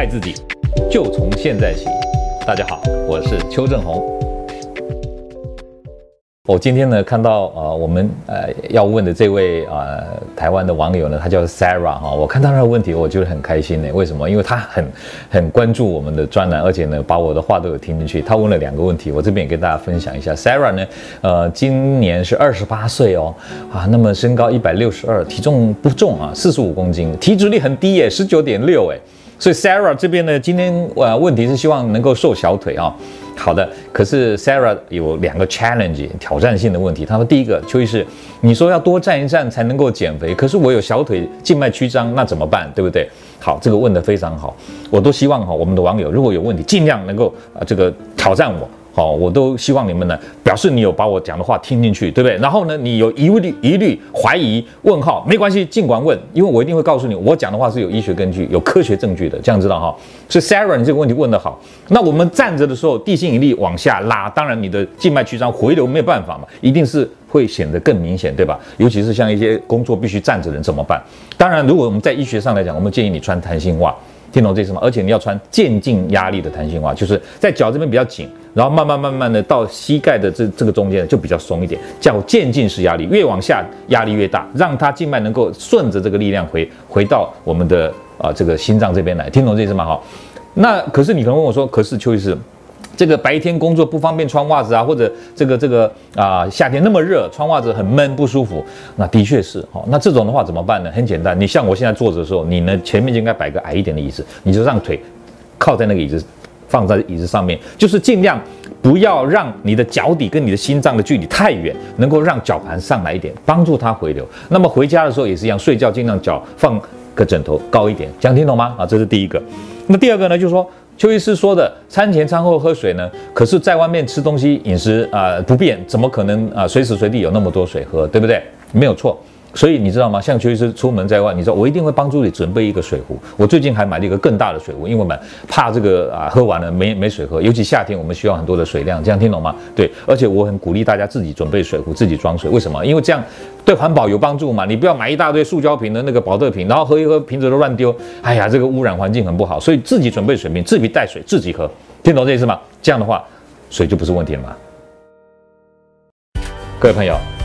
爱自己，就从现在起。大家好，我是邱正洪。我今天呢看到呃我们呃要问的这位呃台湾的网友呢，他叫 Sarah 哈，我看到他的问题，我觉得很开心呢。为什么？因为他很很关注我们的专栏，而且呢把我的话都有听进去。他问了两个问题，我这边也跟大家分享一下。Sarah 呢，呃今年是二十八岁哦，啊，那么身高一百六十二，体重不重啊，四十五公斤，体脂率很低耶，十九点六哎。所以 Sarah 这边呢，今天呃问题是希望能够瘦小腿啊、好的，可是 Sarah 有两个 challenge 挑战性的问题。他说第一个，邱医师，你说要多站一站才能够减肥，可是我有小腿静脉曲张，那怎么办？对不对？好，这个问得非常好，我都希望哈，我们的网友如果有问题，尽量能够啊这个挑战我。好，我都希望你们呢，表示你有把我讲的话听进去，对不对？然后呢，你有疑虑、疑虑、怀疑、问号，没关系，尽管问，因为我一定会告诉你，我讲的话是有医学根据、有科学证据的，这样知道哈。所以 Sarah，你这个问题问得好。那我们站着的时候，地心引力往下拉，当然你的静脉曲张回流没有办法嘛，一定是会显得更明显，对吧？尤其是像一些工作必须站着的人怎么办？当然，如果我们在医学上来讲，我们建议你穿弹性袜。听懂这意思吗？而且你要穿渐进压力的弹性袜，就是在脚这边比较紧，然后慢慢慢慢的到膝盖的这这个中间就比较松一点，叫渐进式压力，越往下压力越大，让它静脉能够顺着这个力量回回到我们的啊、这个心脏这边来。听懂这意思吗？好，那可是你可能问我说，可是邱医师。这个白天工作不方便穿袜子啊，或者这个这个啊、夏天那么热，穿袜子很闷不舒服。那的确是哦。那这种的话怎么办呢？很简单，你像我现在坐着的时候，你呢前面就应该摆个矮一点的椅子，你就让腿靠在那个椅子，放在椅子上面，就是尽量不要让你的脚底跟你的心脏的距离太远，能够让脚盘上来一点，帮助它回流。那么回家的时候也是一样，睡觉尽量脚放个枕头高一点，这样听懂吗？啊，这是第一个。那第二个呢，就是说。邱医师说的，餐前餐后喝水呢？可是在外面吃东西饮食啊、不便，怎么可能啊随时随地有那么多水喝，对不对？没有错。所以你知道吗？像邱医师出门在外，你知道我一定会帮助你准备一个水壶。我最近还买了一个更大的水壶，因为我们怕这个啊喝完了没没水喝，尤其夏天我们需要很多的水量。这样听懂吗？对，而且我很鼓励大家自己准备水壶，自己装水。为什么？因为这样对环保有帮助嘛。你不要买一大堆塑胶瓶的那个保特瓶，然后喝一喝瓶子都乱丢，哎呀，这个污染环境很不好。所以自己准备水瓶，自己带水，自己喝。听懂这意思吗？这样的话，水就不是问题了嘛。各位朋友。